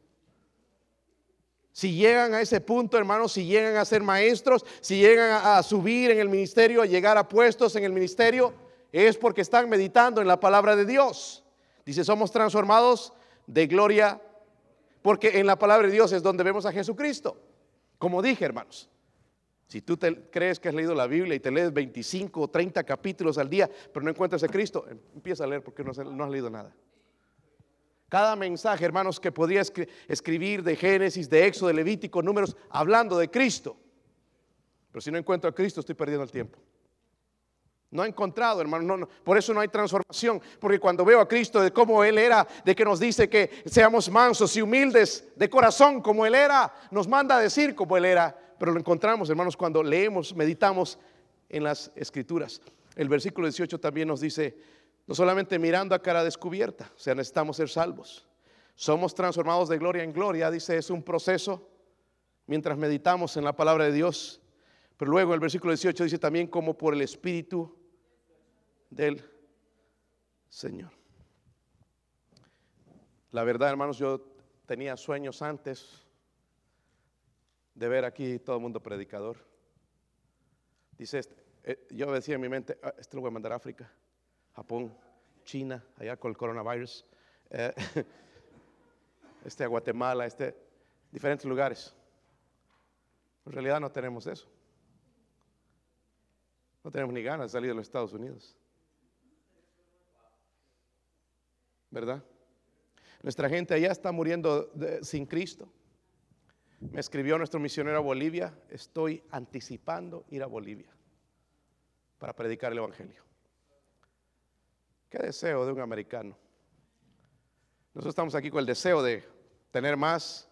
Si llegan a ese punto, hermanos, si llegan a ser maestros, si llegan a, a, subir en el ministerio, a llegar a puestos en el ministerio, es porque están meditando en la palabra de Dios. Dice, somos transformados de gloria porque en la palabra de Dios es donde vemos a Jesucristo. Como dije, hermanos, si tú te crees que has leído la Biblia y te lees 25 o 30 capítulos al día, pero no encuentras a Cristo, empieza a leer porque no, has leído nada. Cada mensaje, hermanos, que podría escribir de Génesis, de Éxodo, de Levítico, números, hablando de Cristo. Pero si no encuentro a Cristo, estoy perdiendo el tiempo. No ha encontrado, hermano. No, Por eso no hay transformación. Porque cuando veo a Cristo de cómo Él era, de que nos dice que seamos mansos y humildes de corazón como Él era, nos manda a decir como Él era. Pero lo encontramos, hermanos, cuando leemos, meditamos en las Escrituras. El versículo 18 también nos dice, no solamente mirando a cara descubierta, o sea, necesitamos ser salvos. Somos transformados de gloria en gloria, dice, es un proceso mientras meditamos en la palabra de Dios. Pero luego el versículo 18 dice también como por el Espíritu del Señor. La verdad, hermanos, yo tenía sueños antes de ver aquí todo el mundo predicador. Dice, este, eh, yo decía en mi mente, ah, este lo voy a mandar a África, Japón, China, allá con el coronavirus, eh, este a Guatemala, este, diferentes lugares. En realidad no tenemos eso. No tenemos ni ganas de salir de los Estados Unidos. ¿Verdad? Nuestra gente allá está muriendo sin Cristo. Me escribió nuestro misionero a Bolivia, estoy anticipando ir a Bolivia para predicar el Evangelio. Qué deseo de un americano. Nosotros estamos aquí con el deseo de tener más,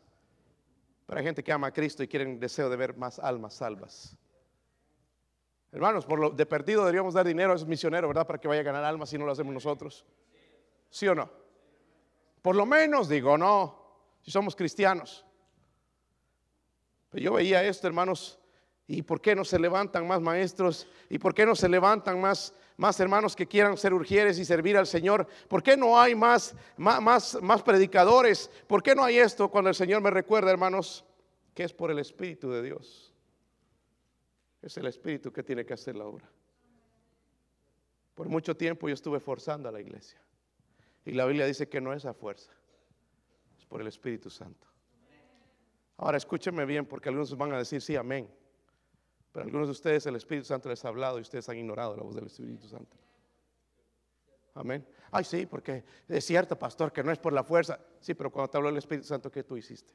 pero hay gente que ama a Cristo y quieren deseo de ver más almas salvas. Hermanos, por lo de perdido deberíamos dar dinero a esos misioneros, ¿verdad? Para que vaya a ganar almas si no lo hacemos nosotros. ¿Sí o no? Por lo menos digo, no, si somos cristianos. Pero yo veía esto, hermanos, ¿y por qué no se levantan más maestros? ¿Y por qué no se levantan más, más hermanos que quieran ser urgieres y servir al Señor? ¿Por qué no hay más, más, más predicadores? ¿Por qué no hay esto cuando el Señor me recuerda, hermanos, que es por el Espíritu de Dios? Es el Espíritu que tiene que hacer la obra. Por mucho tiempo yo estuve forzando a la iglesia. Y la Biblia dice que no es a fuerza, es por el Espíritu Santo. Ahora escúchenme bien porque algunos van a decir sí, amén. Pero algunos de ustedes el Espíritu Santo les ha hablado y ustedes han ignorado la voz del Espíritu Santo. Amén. Ay, sí, porque es cierto, pastor, que no es por la fuerza. Sí, pero cuando te habló el Espíritu Santo, ¿qué tú hiciste?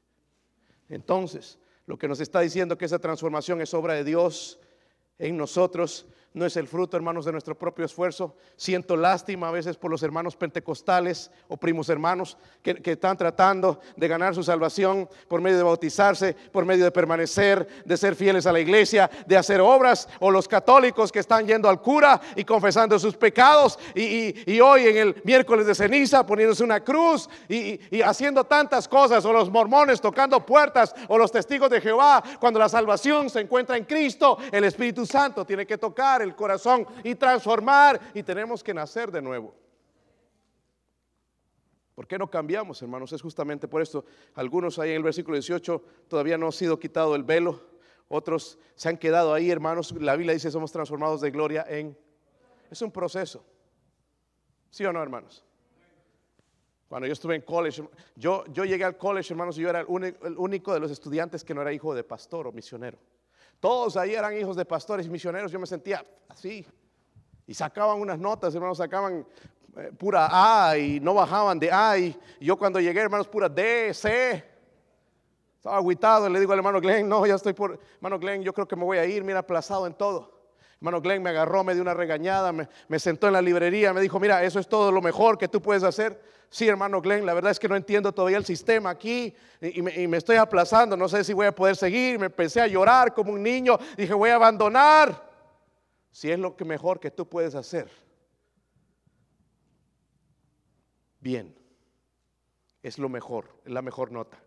Entonces, lo que nos está diciendo que esa transformación es obra de Dios en nosotros no es el fruto, hermanos, de nuestro propio esfuerzo. Siento lástima a veces por los hermanos pentecostales o primos hermanos que, están tratando de ganar su salvación por medio de bautizarse, por medio de permanecer, de ser fieles a la iglesia, de hacer obras, o los católicos que están yendo al cura y confesando sus pecados, y, hoy en el miércoles de ceniza poniéndose una cruz y, y haciendo tantas cosas, o los mormones tocando puertas, o los testigos de Jehová, cuando la salvación se encuentra en Cristo, el Espíritu Santo tiene que tocar el corazón y transformar y tenemos que nacer de nuevo. ¿Por qué no cambiamos, hermanos? Es justamente por esto. Algunos ahí en el versículo 18 todavía no ha sido quitado el velo. Otros se han quedado ahí, hermanos. La Biblia dice somos transformados de gloria en... Es un proceso. ¿Sí o no, hermanos? Cuando yo estuve en college, yo, yo llegué al college, hermanos, y yo era el único, de los estudiantes que no era hijo de pastor o misionero. Todos ahí eran hijos de pastores y misioneros. Yo me sentía así. Y sacaban unas notas, hermanos, sacaban eh, pura A y no bajaban de A. Y yo cuando llegué, hermanos, pura D, C. Estaba aguitado, le digo al hermano Glenn, no, ya estoy por, hermano Glenn, yo creo que me voy a ir, mira, aplazado en todo. Hermano Glenn me agarró, me dio una regañada, me, sentó en la librería, me dijo, mira, eso es todo lo mejor que tú puedes hacer. Sí, hermano Glenn, la verdad es que no entiendo todavía el sistema aquí y, me, y me, estoy aplazando, no sé si voy a poder seguir. Me empecé a llorar como un niño, dije, voy a abandonar. Si es lo que mejor que tú puedes hacer. Bien, es lo mejor, es la mejor nota.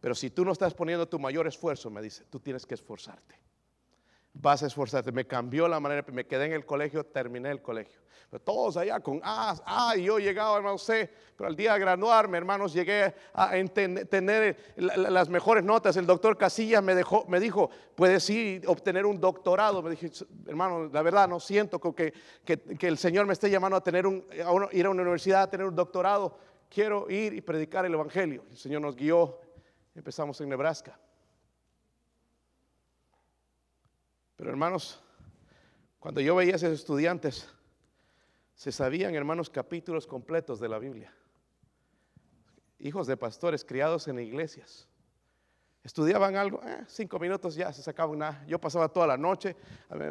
Pero si tú no estás poniendo tu mayor esfuerzo, me dice, tú tienes que esforzarte. Vas a esforzarte. Me cambió la manera, me quedé en el colegio, terminé el colegio. Pero todos allá con ah, y yo llegaba, hermano, sé, pero al día de graduarme, hermanos, llegué a tener las mejores notas. El doctor Casillas me, dejó, me dijo, puedes ir obtener un doctorado. Me dije, hermano, la verdad no siento que, que, el Señor me esté llamando a, tener un, a ir a una universidad, a tener un doctorado. Quiero ir y predicar el Evangelio. El Señor nos guió Empezamos en Nebraska. Pero hermanos, cuando yo veía a esos estudiantes, se sabían, hermanos, capítulos completos de la Biblia. Hijos de pastores criados en iglesias. Estudiaban algo, eh, cinco minutos ya se sacaban una. Yo pasaba toda la noche,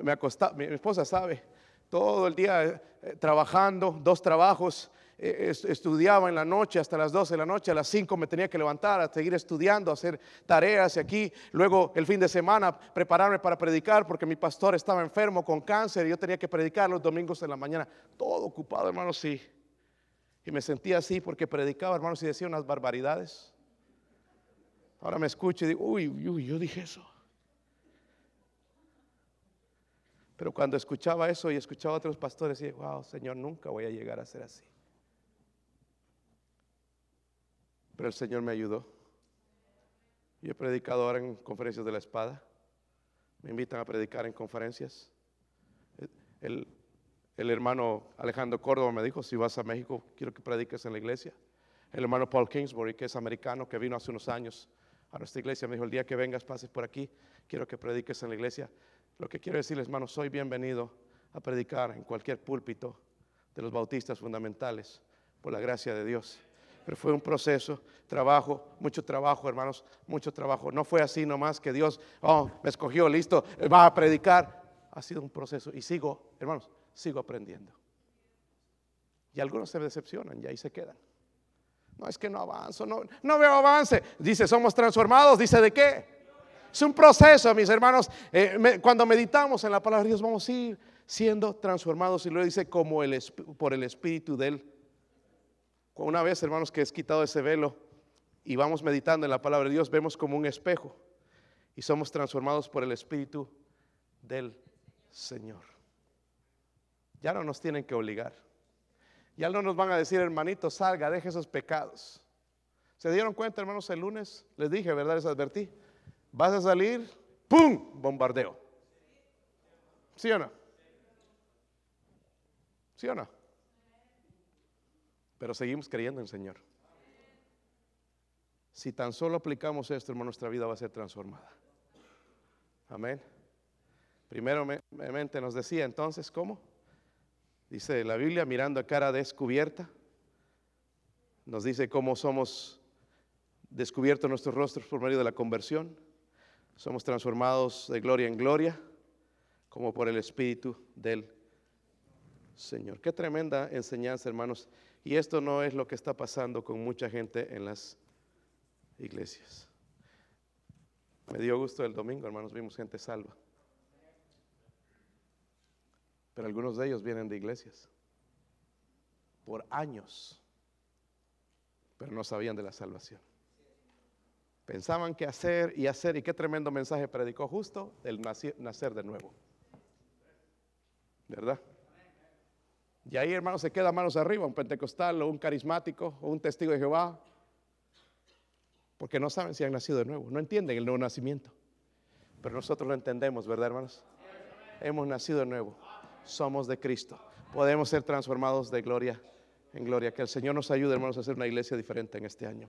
me acostaba, mi esposa sabe, todo el día eh, trabajando, dos trabajos, estudiaba en la noche hasta las 12 de la noche, a las 5 me tenía que levantar a seguir estudiando, a hacer tareas y aquí, luego el fin de semana prepararme para predicar porque mi pastor estaba enfermo con cáncer y yo tenía que predicar los domingos en la mañana, todo ocupado hermanos, sí. Y me sentía así porque predicaba hermanos y decía unas barbaridades. Ahora me escucho y digo, uy, uy, yo dije eso. Pero cuando escuchaba eso y escuchaba a otros pastores, dije, wow, Señor, nunca voy a llegar a ser así. Pero el Señor me ayudó. Yo he predicado ahora en conferencias de la espada. Me invitan a predicar en conferencias. El, hermano Alejandro Córdoba me dijo, si vas a México, quiero que prediques en la iglesia. El hermano Paul Kingsbury, que es americano, que vino hace unos años a nuestra iglesia, me dijo, el día que vengas, pases por aquí, quiero que prediques en la iglesia. Lo que quiero decirles, hermano, soy bienvenido a predicar en cualquier púlpito de los bautistas fundamentales, por la gracia de Dios pero fue un proceso, trabajo, mucho trabajo, hermanos, mucho trabajo. No fue así nomás que Dios, oh, me escogió, listo, va a predicar. Ha sido un proceso y sigo, hermanos, sigo aprendiendo. Y algunos se decepcionan y ahí se quedan. No es que no avanzo, no, veo avance. Dice, somos transformados, dice de qué. Es un proceso, mis hermanos. Eh, cuando meditamos en la palabra de Dios, vamos a ir siendo transformados y lo dice como por el Espíritu del una vez, hermanos, que es quitado ese velo y vamos meditando en la palabra de Dios, vemos como un espejo y somos transformados por el Espíritu del Señor. Ya no nos tienen que obligar. Ya no nos van a decir, hermanito, salga, deje esos pecados. ¿Se dieron cuenta, hermanos, el lunes? Les dije, ¿verdad? Les advertí. Vas a salir, ¡pum! Bombardeo. ¿Sí o no? ¿Sí o no? Pero seguimos creyendo en el Señor. Si tan solo aplicamos esto, hermano, nuestra vida va a ser transformada. Amén. Primeramente nos decía entonces, ¿cómo? Dice la Biblia, mirando a cara descubierta, nos dice cómo somos descubiertos nuestros rostros por medio de la conversión. Somos transformados de gloria en gloria, como por el Espíritu del Señor. Qué tremenda enseñanza, hermanos. Y esto no es lo que está pasando con mucha gente en las iglesias. Me dio gusto el domingo, hermanos, vimos gente salva. Pero algunos de ellos vienen de iglesias por años, pero no sabían de la salvación. Pensaban que hacer y hacer, y qué tremendo mensaje predicó justo el nacer de nuevo. ¿verdad? Y ahí, hermano, se queda manos arriba un pentecostal o un carismático o un testigo de Jehová, porque no saben si han nacido de nuevo, no entienden el nuevo nacimiento. Pero nosotros lo entendemos, ¿verdad, hermanos? Hemos nacido de nuevo, somos de Cristo, podemos ser transformados de gloria en gloria. Que el Señor nos ayude, hermanos, a hacer una iglesia diferente en este año.